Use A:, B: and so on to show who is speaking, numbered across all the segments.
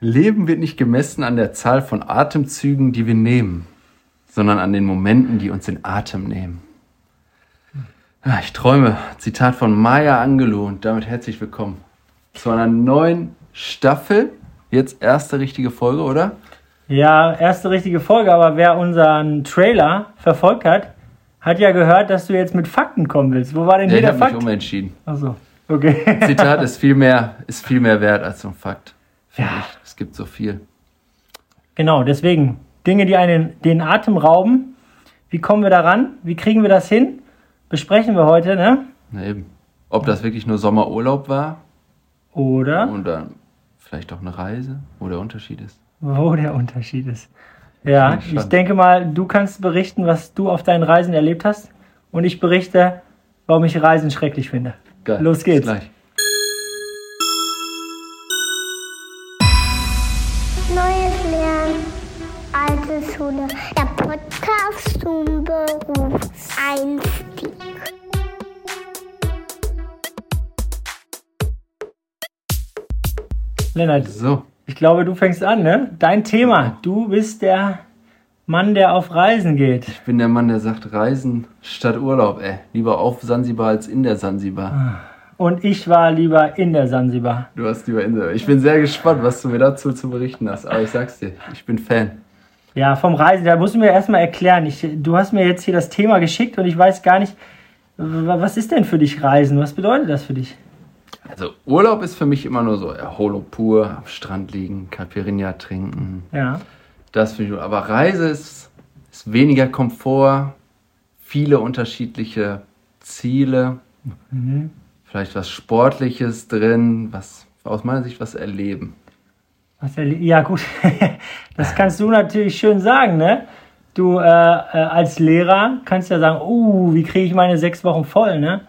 A: Leben wird nicht gemessen an der Zahl von Atemzügen, die wir nehmen, sondern an den Momenten, die uns den Atem nehmen. Ja, ich träume. Zitat von Maya Angelou und damit herzlich willkommen zu einer neuen Staffel. Jetzt erste richtige Folge, oder?
B: Ja, erste richtige Folge, aber wer unseren Trailer verfolgt hat, hat ja gehört, dass du jetzt mit Fakten kommen willst. Wo war denn
A: Ja,
B: hier
A: ich
B: der
A: habe mich
B: Fakt?
A: umentschieden.
B: Achso, okay.
A: Zitat ist viel mehr, ist viel mehr wert als so ein Fakt.
B: Ja.
A: ich. Es gibt so viel.
B: Genau, deswegen Dinge, die einen den Atem rauben. Wie kommen wir daran? Wie kriegen wir das hin? Besprechen wir heute, ne?
A: Na eben. Ob das wirklich nur Sommerurlaub war
B: Oder
A: oder vielleicht auch eine Reise, wo der Unterschied ist.
B: wo der Unterschied ist. Ja, ich
A: gespannt.
B: denke mal, du kannst berichten, was du auf deinen Reisen erlebt hast. Und ich berichte, warum ich Reisen schrecklich finde.
A: Geil.
B: Los
A: Bis
B: geht's.
A: Gleich.
C: Berufseinstieg.
B: Lennart,
A: So,
B: ich glaube, du fängst an, ne? Dein Thema. Du bist der Mann, der auf Reisen geht.
A: ich bin der Mann, der sagt Reisen statt Urlaub, ey. Lieber auf Sansibar als in der Sansibar.
B: Und ich war lieber in der Sansibar.
A: Du hast lieber in der. Ich bin sehr gespannt, was du mir dazu zu berichten hast. Aber ich sag's dir, ich bin Fan.
B: Ja, vom Reisen, da musst du mir erstmal erklären. Ich, du hast mir jetzt hier das Thema geschickt und ich weiß gar nicht, was ist denn für dich Reisen? Was bedeutet das für dich?
A: Also Urlaub ist für mich immer nur so Erholung pur, am Strand liegen, Caipirinha trinken.
B: Ja.
A: Das finde ich. Aber Reise ist, ist weniger Komfort, viele unterschiedliche Ziele, vielleicht was Sportliches drin, was aus meiner Sicht was erleben.
B: Erle- ja, gut. Das kannst du natürlich schön sagen, ne? Du äh, äh, als Lehrer kannst ja sagen, uh, wie kriege ich meine sechs Wochen voll, ne?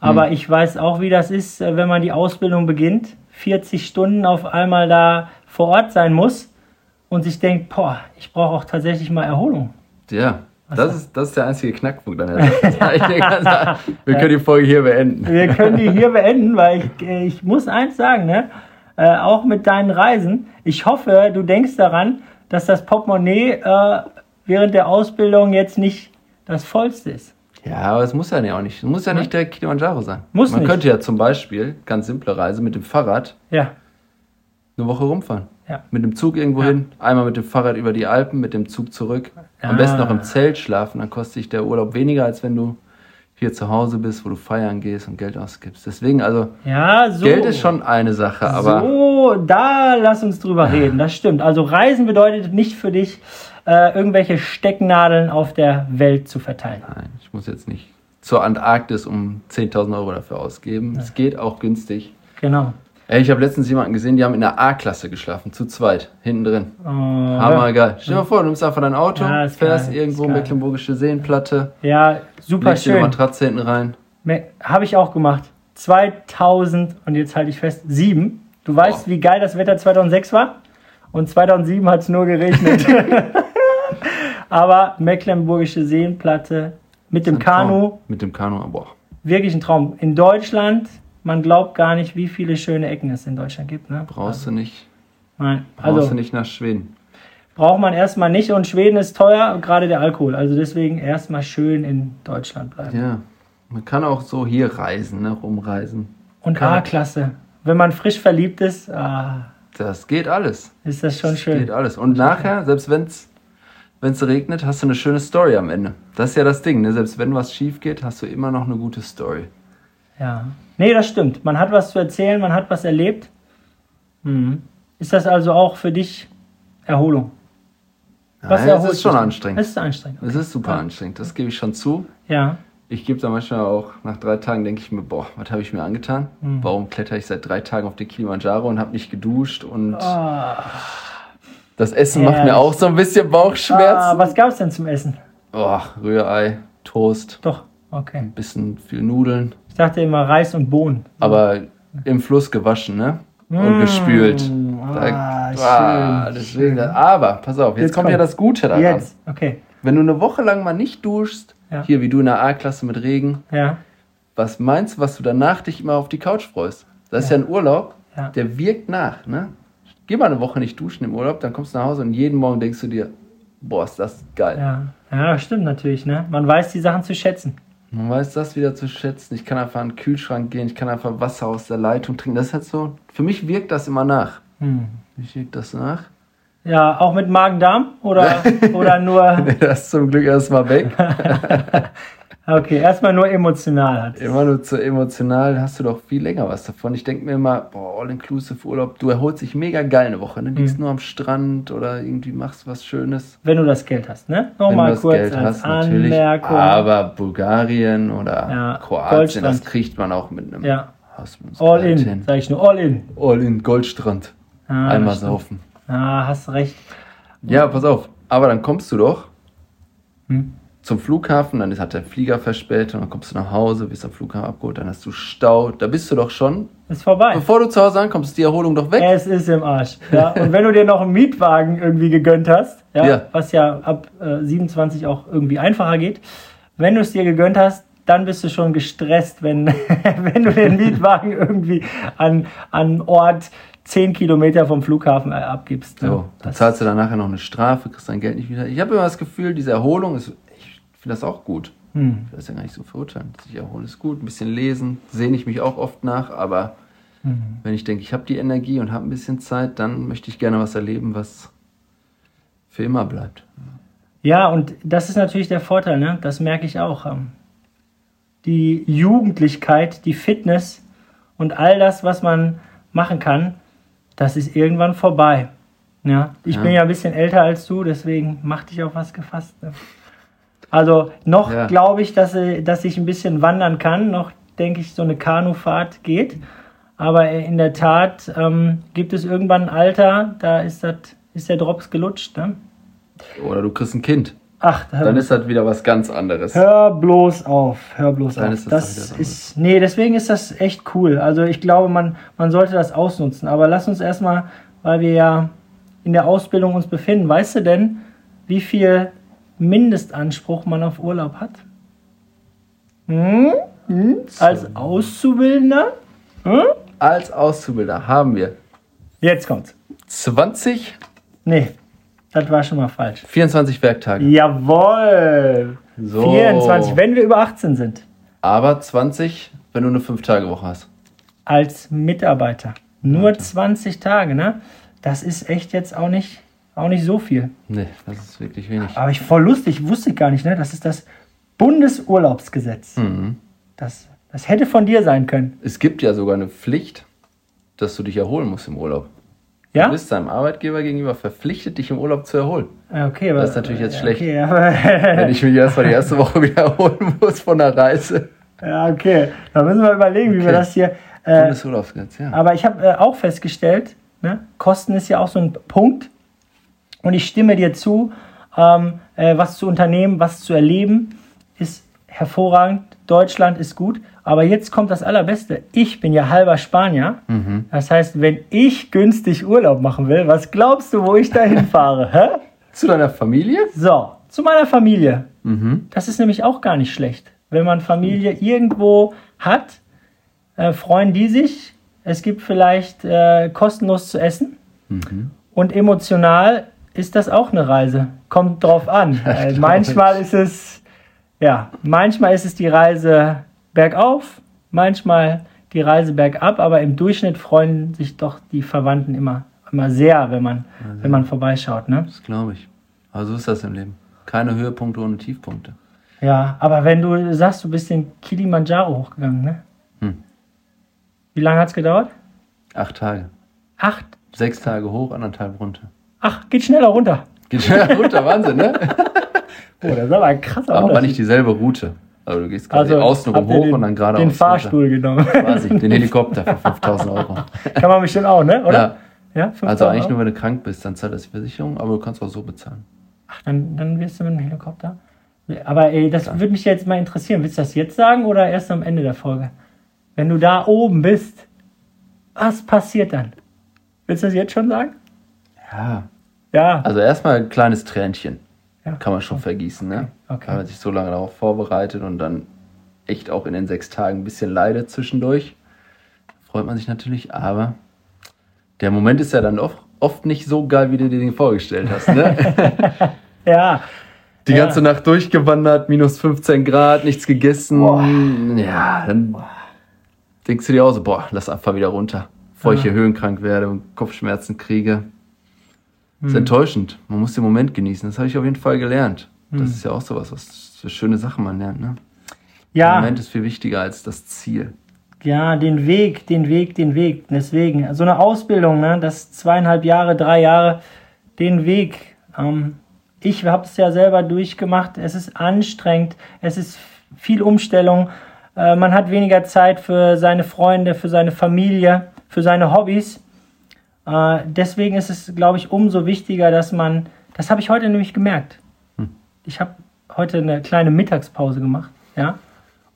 B: Aber ich weiß auch, wie das ist, äh, wenn man die Ausbildung beginnt, 40 Stunden auf einmal da vor Ort sein muss und sich denkt, boah, ich brauche auch tatsächlich mal Erholung.
A: Ja, das ist, das ist der einzige Knackpunkt an der. Wir können die Folge hier beenden.
B: Wir können die hier beenden, weil ich, äh, ich muss eins sagen, ne? Äh, auch mit deinen Reisen. Ich hoffe, du denkst daran, dass das Portemonnaie äh, während der Ausbildung jetzt nicht das vollste ist.
A: Ja, aber es muss ja nicht auch nicht. Es muss ja nicht direkt Kilimanjaro sein.
B: Muss
A: Man
B: nicht.
A: könnte ja zum Beispiel, ganz simple Reise, mit dem Fahrrad
B: Ja,
A: eine Woche rumfahren.
B: Ja.
A: Mit dem Zug irgendwo hin, einmal mit dem Fahrrad über die Alpen, mit dem Zug zurück. Am
B: Ah.
A: besten noch im Zelt schlafen, dann kostet sich der Urlaub weniger, als wenn du hier zu Hause bist, wo du feiern gehst und Geld ausgibst. Deswegen, also,
B: ja, so.
A: Geld ist schon eine Sache, aber
B: So, da lass uns drüber reden. Das stimmt. Also Reisen bedeutet nicht für dich, äh, irgendwelche Stecknadeln auf der Welt zu verteilen.
A: nein, ich muss jetzt nicht zur Antarktis um 10.000 Euro dafür ausgeben. Es geht auch günstig.
B: Genau.
A: Ey, ich habe letztens jemanden gesehen, die haben in der A-Klasse geschlafen, zu zweit, hinten drin.
B: Oh,
A: Hammergeil. Stell dir mal vor, du nimmst einfach dein Auto,
B: Ja,
A: fährst
B: geil,
A: irgendwo. Mecklenburgische Seenplatte,
B: Ja, super
A: legst dir eine
B: schön.
A: Matratze hinten rein.
B: Habe ich auch gemacht. 2000 und jetzt halte ich fest, 7. Du weißt,
A: Boah.
B: wie geil das Wetter 2006 war? Und 2007 hat es nur geregnet. Aber Mecklenburgische Seenplatte mit dem. Kanu,
A: Mit dem Kanu, boah.
B: wirklich ein Traum. In Deutschland, man glaubt gar nicht, wie viele schöne Ecken es in Deutschland gibt. Ne?
A: Brauchst du nicht,
B: Nein.
A: brauchst
B: Also
A: du nicht nach Schweden.
B: Braucht man erstmal nicht und Schweden ist teuer, gerade der Alkohol. Also deswegen erstmal schön in Deutschland bleiben.
A: Ja. Man kann auch so hier reisen, ne, rumreisen.
B: Und A-Klasse. Wenn man frisch verliebt ist, ah,
A: Das geht alles.
B: ist das schon
A: Das
B: schön.
A: geht alles. Und nachher, selbst wenn's wenn's regnet, hast du eine schöne Story am Ende. Das ist ja das Ding, ne? Selbst wenn was schief geht, hast du immer noch eine gute Story.
B: Ja. Nee, das stimmt. Man hat was zu erzählen, man hat was erlebt. Mhm. Ist das also auch für dich Erholung? Was erholt
A: es ist schon anstrengend.
B: Es ist anstrengend.
A: Es ist super anstrengend, das gebe ich schon zu.
B: Ja.
A: Ich gebe da manchmal auch, nach drei Tagen denke ich mir, boah, was habe ich mir angetan?
B: Mhm.
A: Warum kletter ich seit drei Tagen auf den Kilimanjaro und habe nicht geduscht? Und
B: Ah,
A: das Essen macht mir
B: Herrlich.
A: auch so ein bisschen
B: ah,
A: Bauchschmerzen.
B: was gab es denn zum Essen?
A: Boah, Rührei, Toast,
B: Doch, okay.
A: ein bisschen viel Nudeln.
B: Ich dachte immer Reis und Bohnen.
A: Aber im Fluss gewaschen, ne? Und gespült.
B: Ah,
A: Da-
B: schön,
A: ah, deswegen, aber pass auf, jetzt,
B: Jetzt
A: kommt
B: komm.
A: ja das Gute daran.
B: Jetzt, okay.
A: Wenn du eine Woche lang mal nicht duschst,
B: Ja.
A: hier wie du in der A-Klasse mit Regen,
B: Ja.
A: was meinst du, was du danach dich immer auf die Couch freust? Das ist ja ein Urlaub, der wirkt nach, ne? Geh mal eine Woche nicht duschen im Urlaub, dann kommst du nach Hause und jeden Morgen denkst du dir, boah, ist das geil.
B: Ja, stimmt natürlich. Ne? Man weiß die Sachen zu schätzen.
A: Man weiß das wieder zu schätzen. Ich kann einfach an den Kühlschrank gehen, ich kann einfach Wasser aus der Leitung trinken. Das ist halt so, für mich wirkt das immer nach.
B: Hm.
A: Wie wirkt das nach?
B: Ja, auch mit Magen-Darm oder, oder nur.
A: Das ist zum Glück erstmal weg.
B: Okay, erstmal nur emotional hat.
A: Immer nur zu emotional, hast du doch viel länger was davon. Ich denke mir immer, boah, All-Inclusive Urlaub, du erholst dich mega geil eine Woche. Ne?
B: Mhm.
A: Liegst nur am Strand oder irgendwie machst was Schönes.
B: Wenn du das Geld hast, ne?
A: Wenn
B: Nochmal
A: du das
B: kurz
A: Geld
B: als
A: hast, natürlich.
B: Anmerkung.
A: Aber Bulgarien oder
B: Ja,
A: Kroatien, das kriegt man auch mit einem
B: Ja,
A: Hausmannsgeld
B: all in,
A: hin.
B: sag ich nur, all in.
A: All in, Goldstrand.
B: Ah,
A: Einmal saufen.
B: Ah, hast recht.
A: Ja, pass auf. Aber dann kommst du doch
B: Hm.
A: zum Flughafen, dann ist- hat der Flieger verspätet, und dann kommst du nach Hause, wirst am Flughafen abgeholt, dann hast du Stau. Da bist du doch schon.
B: Ist vorbei.
A: Bevor du zu Hause ankommst, ist die Erholung doch weg.
B: Es ist im Arsch. Ja. Und wenn du dir noch einen Mietwagen irgendwie gegönnt hast, ja,
A: Ja.
B: was ja ab äh, 27 auch irgendwie einfacher geht, wenn du es dir gegönnt hast, dann bist du schon gestresst, wenn, wenn du den Mietwagen irgendwie an, an Ort 10 Kilometer vom Flughafen äh, abgibst. ne?
A: So, dann zahlst du dann nachher noch eine Strafe, kriegst dein Geld nicht wieder. Ich habe immer das Gefühl, diese Erholung ist, ich finde das auch gut.
B: Hm.
A: Ich will das ja gar nicht so verurteilen. Sich erholen ist gut, ein bisschen lesen, sehne ich mich auch oft nach, aber
B: Hm.
A: wenn ich denke, ich habe die Energie und habe ein bisschen Zeit, dann möchte ich gerne was erleben, was für immer bleibt.
B: Ja, und das ist natürlich der Vorteil, ne? das merke ich auch. ähm, Die Jugendlichkeit, die Fitness und all das, was man machen kann, das ist irgendwann vorbei. Ja, ich
A: Ja.
B: bin ja ein bisschen älter als du, deswegen mach dich auf was gefasst. Ne? Also noch
A: Ja.
B: glaube ich, dass, äh, dass ich ein bisschen wandern kann. Noch denke ich, so eine Kanufahrt geht. Aber äh, in der Tat ähm, gibt es irgendwann ein Alter, da ist, das, ist der Drops gelutscht. Ne?
A: Oder du kriegst ein Kind.
B: Ach, da
A: Dann ist das wieder was ganz anderes.
B: Hör bloß auf, hör bloß
A: Dann
B: auf.
A: ist das
B: das ist, nee, deswegen ist das echt cool. Also ich glaube, man, man sollte das ausnutzen. Aber lass uns erstmal, weil wir ja in der Ausbildung uns befinden, weißt du denn, wie viel Mindestanspruch man auf Urlaub hat? Hm? Hm? Als Auszubildender? Hm?
A: Als Auszubilder haben wir
B: Jetzt kommt's.
A: 20,
B: Nee, das war schon mal falsch.
A: 24 Werktage.
B: Jawohl!
A: So.
B: 24, wenn wir über 18 sind.
A: Aber 20, wenn du eine 5-Tage-Woche hast.
B: als Mitarbeiter. Nur 20 Tage, ne? Das ist echt jetzt auch nicht, auch nicht so viel.
A: Nee, das ist wirklich wenig.
B: Aber ich voll lustig, wusste ich gar nicht, ne? Das ist das Bundesurlaubsgesetz.
A: Mhm.
B: Das, das hätte von dir sein können.
A: Es gibt ja sogar eine Pflicht, dass du dich erholen musst im Urlaub.
B: Ja?
A: Du bist deinem Arbeitgeber gegenüber verpflichtet, dich im Urlaub zu erholen.
B: Ah, Okay, aber,
A: Das ist natürlich jetzt schlecht.
B: Okay,
A: Wenn ich mich erstmal die erste Woche wieder erholen muss von der Reise.
B: ja, okay. Da müssen wir überlegen, wie wir
A: Okay.
B: das hier. Äh,
A: Bundesurlaubsgesetz, ja.
B: Aber ich habe äh, auch festgestellt, ne, Kosten ist ja auch so ein Punkt. Und ich stimme dir zu, ähm, äh, was zu unternehmen, was zu erleben, ist hervorragend. Deutschland ist gut. Aber jetzt kommt das Allerbeste. Ich bin ja halber Spanier. Das heißt, wenn ich günstig Urlaub machen will, was glaubst du, wo ich da hinfahre? Hä?
A: Zu deiner Familie?
B: So, zu meiner Familie.
A: Mhm.
B: Das ist nämlich auch gar nicht schlecht. Wenn man Familie irgendwo hat, äh, freuen die sich. Es gibt vielleicht äh, kostenlos zu essen. Und emotional ist das auch eine Reise. Kommt drauf an. Äh, manchmal ist es, ja, manchmal ist es die Reise bergauf, manchmal die Reise bergab, aber im Durchschnitt freuen sich doch die Verwandten immer, immer sehr, wenn man, wenn man vorbeischaut. Ne?
A: Das glaube ich. Aber so ist das im Leben. Keine Höhepunkte ohne Tiefpunkte.
B: Ja, aber wenn du sagst, du bist den Kilimanjaro hochgegangen, ne?
A: Hm.
B: Wie lange hat's gedauert?
A: Acht Tage.
B: Acht.
A: Sechs Tage hoch, anderthalb runter.
B: Ach, geht schneller runter.
A: Geht schnell runter, Wahnsinn, ne?
B: Oh, das ist aber ein krasser
A: Aber
B: Unterschied.
A: nicht dieselbe Route. Also du gehst quasi
B: also,
A: außenrum hoch
B: den,
A: und dann geradeaus.
B: Den Fahrstuhl genommen.
A: runter. Quasi, den Helikopter für 5000 Euro.
B: Kann man bestimmt auch, ne? Oder?
A: Ja,
B: Ja, 5000
A: also eigentlich
B: Euro?
A: nur, wenn du krank bist, dann zahlt das die Versicherung, aber du kannst auch so bezahlen.
B: Ach, dann, dann wirst du mit dem Helikopter. Aber ey, das würde mich jetzt mal interessieren. Willst du das jetzt sagen oder erst am Ende der Folge? Wenn du da oben bist, was passiert dann? Willst du das jetzt schon sagen?
A: Ja.
B: Ja.
A: Also erstmal ein kleines Tränchen.
B: Ja.
A: Kann man schon vergießen, ne?
B: Okay.
A: Weil man sich so lange darauf vorbereitet und dann echt auch in den sechs Tagen ein bisschen leidet zwischendurch. Freut man sich natürlich, aber der Moment ist ja dann doch oft nicht so geil, wie du dir den vorgestellt hast. Ne?
B: Ja,
A: Die
B: Ja.
A: ganze Nacht durchgewandert, minus 15 Grad, nichts gegessen. Ja, dann denkst du dir auch so, boah, lass einfach wieder runter. Bevor ich hier höhenkrank werde und Kopfschmerzen kriege. Das ist enttäuschend. Man muss den Moment genießen. Das habe ich auf jeden Fall gelernt. Das ist ja auch sowas, was für schöne Sachen man lernt. Ne? Der
B: ja,
A: Moment ist viel wichtiger als das Ziel.
B: ja, den Weg, den Weg, den Weg. Deswegen, so eine Ausbildung, ne, das zweieinhalb Jahre, drei Jahre, den Weg. Ähm, ich habe es ja selber durchgemacht. Es ist anstrengend, es ist viel Umstellung. Äh, man hat weniger Zeit für seine Freunde, für seine Familie, für seine Hobbys. Äh, deswegen ist es, glaube ich, umso wichtiger, dass man, das habe ich heute nämlich gemerkt. Ich habe heute eine kleine Mittagspause gemacht, ja,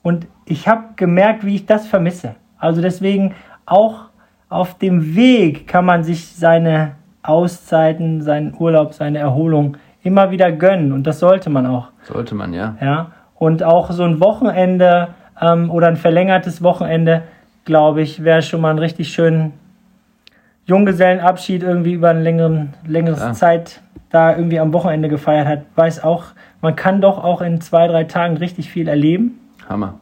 B: und ich habe gemerkt, wie ich das vermisse. Also deswegen auch auf dem Weg kann man sich seine Auszeiten, seinen Urlaub, seine Erholung immer wieder gönnen und das sollte man auch.
A: Sollte man, ja.
B: Ja, und auch so ein Wochenende ähm, oder ein verlängertes Wochenende, glaube ich, wäre schon mal ein richtig schönen Junggesellenabschied irgendwie über eine längere
A: Ja.
B: Zeit da irgendwie am Wochenende gefeiert hat. Weiß auch, man kann doch auch in zwei, drei Tagen richtig viel erleben.
A: Hammer.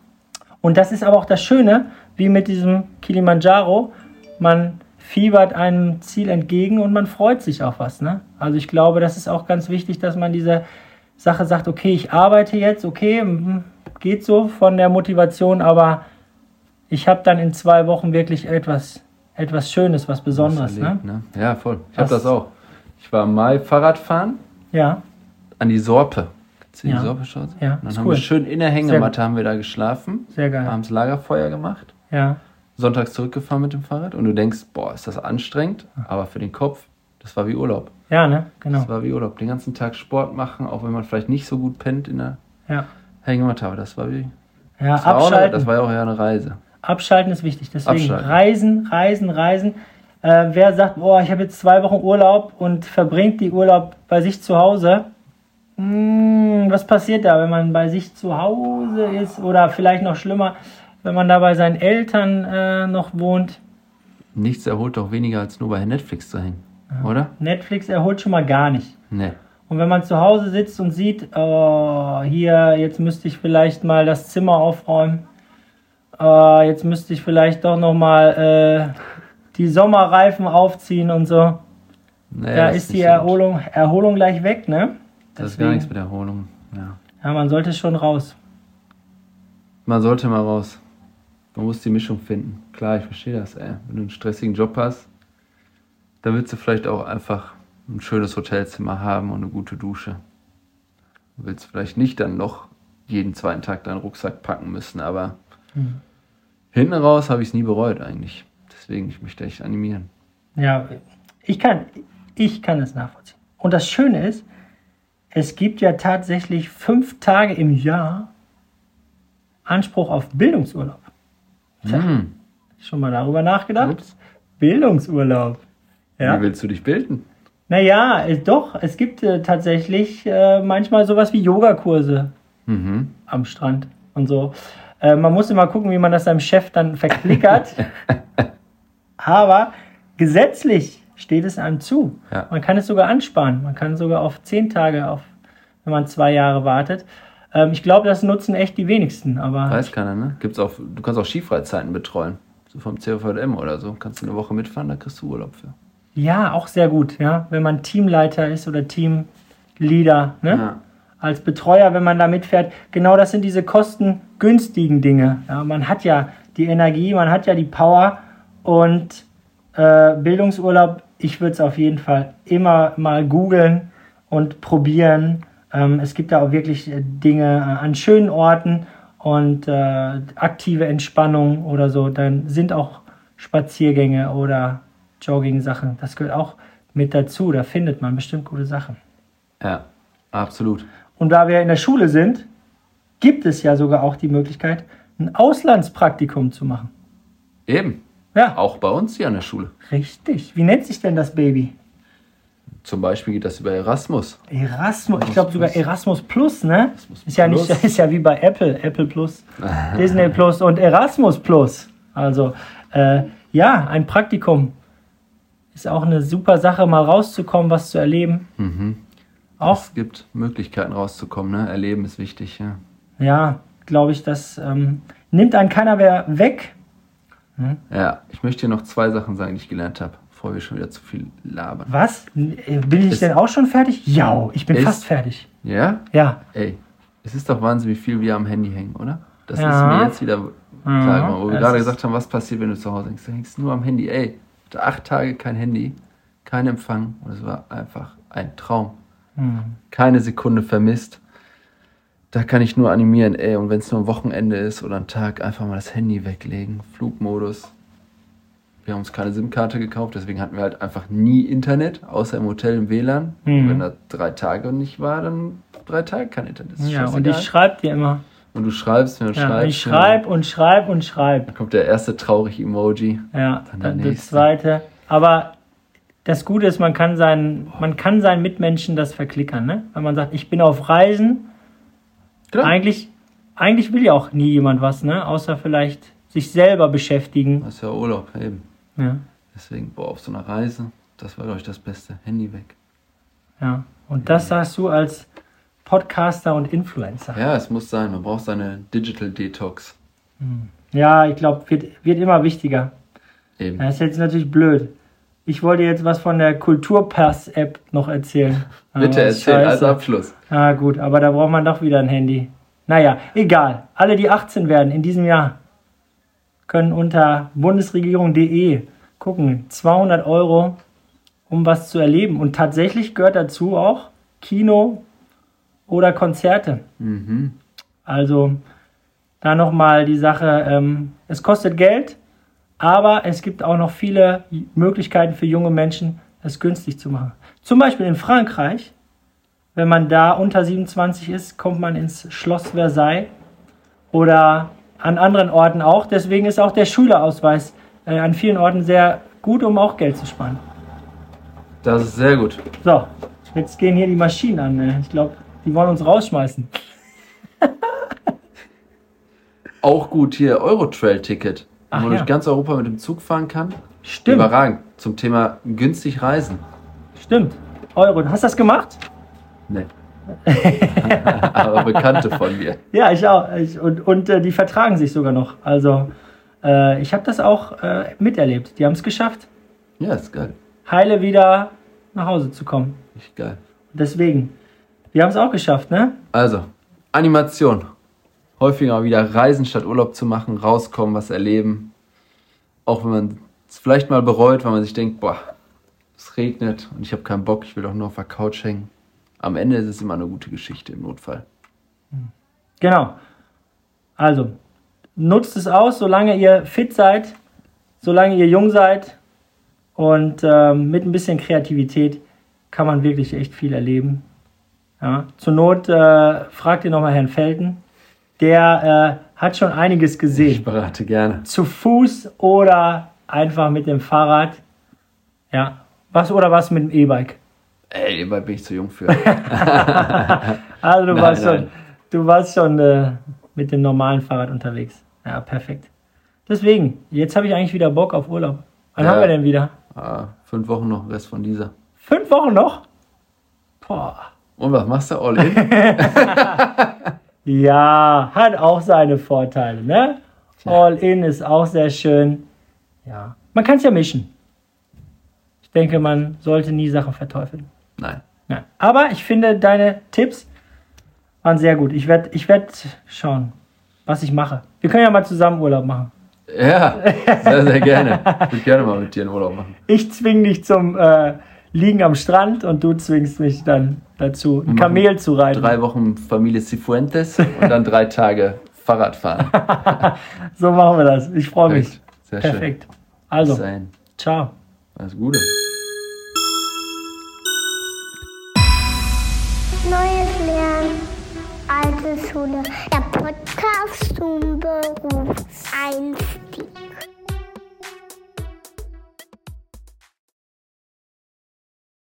B: Und das ist aber auch das Schöne, wie mit diesem Kilimanjaro. Man fiebert einem Ziel entgegen und man freut sich auf was. Ne? Also ich glaube, das ist auch ganz wichtig, dass man diese Sache sagt, okay, ich arbeite jetzt, okay, geht so von der Motivation, aber ich habe dann in zwei Wochen wirklich etwas, etwas Schönes, was Besonderes. Ne?
A: Erlebt, ne? Ja, voll. Ich habe
B: Das-
A: auch. Ich war im Mai Fahrradfahren
B: Ja,
A: an die Sorpe. Kennst du die
B: Ja.
A: Sorpe-Straße?
B: Ja,
A: Und Dann
B: ist
A: haben
B: cool.
A: wir schön in der Hängematte haben wir da geschlafen,
B: sehr geil.
A: abends Lagerfeuer gemacht,
B: Ja,
A: sonntags zurückgefahren mit dem Fahrrad und du denkst, boah, ist das anstrengend, aber für den Kopf, das war wie Urlaub.
B: ja, ne, genau.
A: Das war wie Urlaub. Den ganzen Tag Sport machen, auch wenn man vielleicht nicht so gut pennt in der
B: Ja,
A: Hängematte, aber das war wie.
B: ja
A: Das war, auch
B: abschalten.
A: das war ja auch ja eine Reise.
B: Abschalten ist wichtig. Deswegen
A: Abschalten.
B: reisen, reisen, reisen. Äh, wer sagt, boah, ich habe jetzt zwei Wochen Urlaub und verbringt die Urlaub bei sich zu Hause? Hm, was passiert da, wenn man bei sich zu Hause ist? Oder vielleicht noch schlimmer, wenn man da bei seinen Eltern äh, noch wohnt?
A: Nichts erholt doch weniger als nur bei Netflix zu hängen, oder?
B: Netflix erholt schon mal gar nicht.
A: Nee.
B: Und wenn man zu Hause sitzt und sieht, oh, hier, jetzt müsste ich vielleicht mal das Zimmer aufräumen. Äh, jetzt müsste ich vielleicht doch noch mal äh, die Sommerreifen aufziehen und so.
A: Nee,
B: da ist die. Erholung, Erholung gleich weg, ne?
A: Das ist gar nichts mit Erholung. Ja.
B: Ja, man sollte schon raus.
A: Man sollte mal raus. Man muss die Mischung finden. Klar, ich verstehe das, ey. Wenn du einen stressigen Job hast, dann willst du vielleicht auch einfach ein schönes Hotelzimmer haben und eine gute Dusche. Du willst vielleicht nicht dann noch jeden zweiten Tag deinen Rucksack packen müssen, aber hinten raus habe ich es nie bereut eigentlich. Deswegen, ich möchte echt animieren.
B: Ja, ich kann, ich kann es nachvollziehen. Und das Schöne ist, es gibt ja tatsächlich fünf Tage im Jahr Anspruch auf Bildungsurlaub.
A: Hm.
B: Schon mal darüber nachgedacht?
A: Ups.
B: Bildungsurlaub.
A: Wie
B: Ja.
A: willst du dich bilden?
B: Naja, äh, doch, es gibt äh, tatsächlich äh, manchmal sowas wie Yogakurse
A: Mhm.
B: am Strand und so. Äh, man muss immer gucken, wie man das seinem Chef dann verklickert. Aber gesetzlich steht es einem zu.
A: Ja.
B: Man kann es sogar ansparen. Man kann sogar auf zehn Tage, auf, wenn man zwei Jahre wartet. Ähm, ich glaube, das nutzen echt die wenigsten. Aber
A: Weiß keiner, ne? Gibt's auch, du kannst auch Skifreizeiten betreuen. So vom CVM oder so. Kannst du eine Woche mitfahren, da kriegst du Urlaub für.
B: ja, auch sehr gut. Ja, wenn man Teamleiter ist oder Teamleader. Ne?
A: Ja.
B: Als Betreuer, wenn man da mitfährt, genau das sind diese kostengünstigen Dinge. Ja, man hat ja die Energie, man hat ja die Power und äh, Bildungsurlaub, ich würde es auf jeden Fall immer mal googeln und probieren. Ähm, es gibt da auch wirklich äh, Dinge äh, an schönen Orten und äh, aktive Entspannung oder so. Dann sind auch Spaziergänge oder Jogging-Sachen. Das gehört auch mit dazu. Da findet man bestimmt gute Sachen.
A: Ja, absolut.
B: Und da wir in der Schule sind, gibt es ja sogar auch die Möglichkeit, ein Auslandspraktikum zu machen.
A: Eben.
B: Ja,
A: Auch bei uns hier an der Schule.
B: richtig. Wie nennt sich denn das Baby?
A: Zum Beispiel geht das über Erasmus.
B: Erasmus. Ich glaube sogar Erasmus Plus, ne?
A: Erasmus
B: Ist ja nicht, ist ja wie bei Apple, Apple Plus, Disney Plus und Erasmus Plus. Also äh, ja, ein Praktikum ist auch eine super Sache, mal rauszukommen, was zu erleben.
A: Mhm.
B: Auch,
A: Es gibt Möglichkeiten rauszukommen, ne? Erleben ist wichtig, ja.
B: ja, glaube ich, das ähm, nimmt einen keiner mehr weg.
A: Ja, ich möchte dir noch zwei Sachen sagen, die ich gelernt habe, bevor wir schon wieder zu viel labern.
B: Was? Bin ich
A: Ist-
B: denn auch schon fertig? Ja, ich bin
A: Ist-
B: fast fertig.
A: Ja?
B: Ja.
A: Ey, es ist doch Wahnsinn, wie viel wir am Handy hängen, oder? Das
B: Ja.
A: ist mir jetzt wieder klar geworden, wo wir
B: es
A: gerade gesagt haben, was passiert, wenn du zu Hause hängst. Du hängst nur am Handy. Ey, acht Tage kein Handy, kein Empfang und es war einfach ein Traum.
B: Hm.
A: Keine Sekunde vermisst. Da kann ich nur animieren, ey, und wenn es nur ein Wochenende ist oder ein Tag, einfach mal das Handy weglegen, Flugmodus. Wir haben uns keine SIM-Karte gekauft, deswegen hatten wir halt einfach nie Internet, außer im Hotel im WLAN.
B: Mhm.
A: Wenn da drei Tage nicht war, dann drei Tage kein Internet.
B: Ja, und ich schreibe dir immer.
A: Und du schreibst mir und
B: Ja,
A: schreibst.
B: ich schreibe und schreibe und schreibe.
A: Dann kommt der erste traurige Emoji.
B: Ja,
A: Dann der
B: dann
A: nächste.
B: zweite. Aber das Gute ist, man kann seinen, man kann seinen Mitmenschen das verklickern, ne? Wenn man sagt, ich bin auf Reisen,
A: Klar.
B: eigentlich, eigentlich will ja auch nie jemand was, ne? Außer vielleicht sich selber beschäftigen.
A: Das ist ja Urlaub, eben.
B: Ja,
A: Deswegen, boah, auf so einer Reise, das war, glaube ich, das Beste. Handy weg.
B: ja. Und das sagst du als Podcaster und Influencer.
A: Ja, es muss sein. Man braucht seine Digital Detox.
B: Ja, ich glaube, wird, wird immer wichtiger.
A: Eben.
B: Das ist jetzt natürlich blöd. Ich wollte jetzt was von der Kulturpass-App noch erzählen.
A: Bitte
B: Aber
A: erzähl als. Abschluss.
B: Ah, gut, aber da braucht man doch wieder ein Handy. Naja, egal. Alle, die 18 werden in diesem Jahr, können unter bundesregierung.de gucken. 200 Euro, um was zu erleben. Und tatsächlich gehört dazu auch Kino oder Konzerte.
A: Mhm.
B: Also da nochmal die Sache, ähm, es kostet Geld, aber es gibt auch noch viele Möglichkeiten für junge Menschen, es günstig zu machen. Zum Beispiel in Frankreich, wenn man da unter 27 ist, kommt man ins Schloss Versailles oder an anderen Orten auch. Deswegen ist auch der Schülerausweis äh, an vielen Orten sehr gut, um auch Geld zu sparen.
A: Das ist sehr gut.
B: So, jetzt gehen hier die Maschinen an. Ne? Ich glaube, die wollen uns rausschmeißen.
A: Auch gut hier Eurotrail-Ticket. Wo
B: Ach
A: man
B: ja.
A: durch ganz Europa mit dem Zug fahren kann.
B: Stimmt.
A: Überragend. Zum Thema günstig reisen.
B: Stimmt. Euro. Hast du das gemacht?
A: Nee. Aber Bekannte von mir.
B: Ja, ich auch. Ich, und und äh, die vertragen sich sogar noch. Also, äh, ich habe das auch äh, miterlebt. Die haben es geschafft,
A: Ja, ist geil.
B: heile wieder nach Hause zu kommen.
A: Richtig geil.
B: Deswegen, wir haben es auch geschafft, ne?
A: Also, Animation. Häufiger wieder reisen statt Urlaub zu machen, rauskommen, was erleben. Auch wenn man es vielleicht mal bereut, weil man sich denkt, boah, es regnet und ich habe keinen Bock, ich will doch nur auf der Couch hängen. Am Ende ist es immer eine gute Geschichte im Notfall.
B: Genau. Also, nutzt es aus, solange ihr fit seid, solange ihr jung seid. Und ähm, mit ein bisschen Kreativität kann man wirklich echt viel erleben. Ja. Zur Not äh, fragt ihr nochmal Herrn Felten. Der äh, hat schon einiges
A: Ich
B: gesehen.
A: berate gerne.
B: Zu Fuß oder einfach mit dem Fahrrad. Ja. Was oder was mit dem E-Bike.
A: Ey, dabei bin ich zu jung für.
B: Also du
A: Nein,
B: warst schon,
A: nein.
B: du warst schon äh, mit dem normalen Fahrrad unterwegs. Ja, perfekt. Deswegen, jetzt habe ich eigentlich wieder Bock auf Urlaub. Wann
A: Ja.
B: haben wir denn wieder?
A: ah, fünf Wochen noch, Rest von dieser.
B: Fünf Wochen noch? Boah.
A: Und was machst du all in?
B: Ja, hat auch seine Vorteile, ne? All in ist auch sehr schön. Ja. Man kann es ja mischen. Ich denke, man sollte nie Sachen verteufeln.
A: Nein.
B: Ja. Aber ich finde, deine Tipps waren sehr gut. Ich werde ich werd schauen, was ich mache. Wir können ja mal zusammen Urlaub machen.
A: Ja, sehr, sehr gerne. Ich würde gerne mal mit dir einen Urlaub machen.
B: Ich zwing dich zum äh, Liegen am Strand und du zwingst mich dann dazu, ein Kamel zu reiten.
A: Drei Wochen Familie Cifuentes und dann drei Tage Fahrradfahren.
B: So machen wir das. Ich freue mich.
A: Perfekt. Sehr
B: Perfekt.
A: schön.
B: Also,
A: Bis dahin.
B: ciao.
A: Alles Gute.
C: Neues Lernen, alte Schule. Der Podcast zum Berufseinstieg.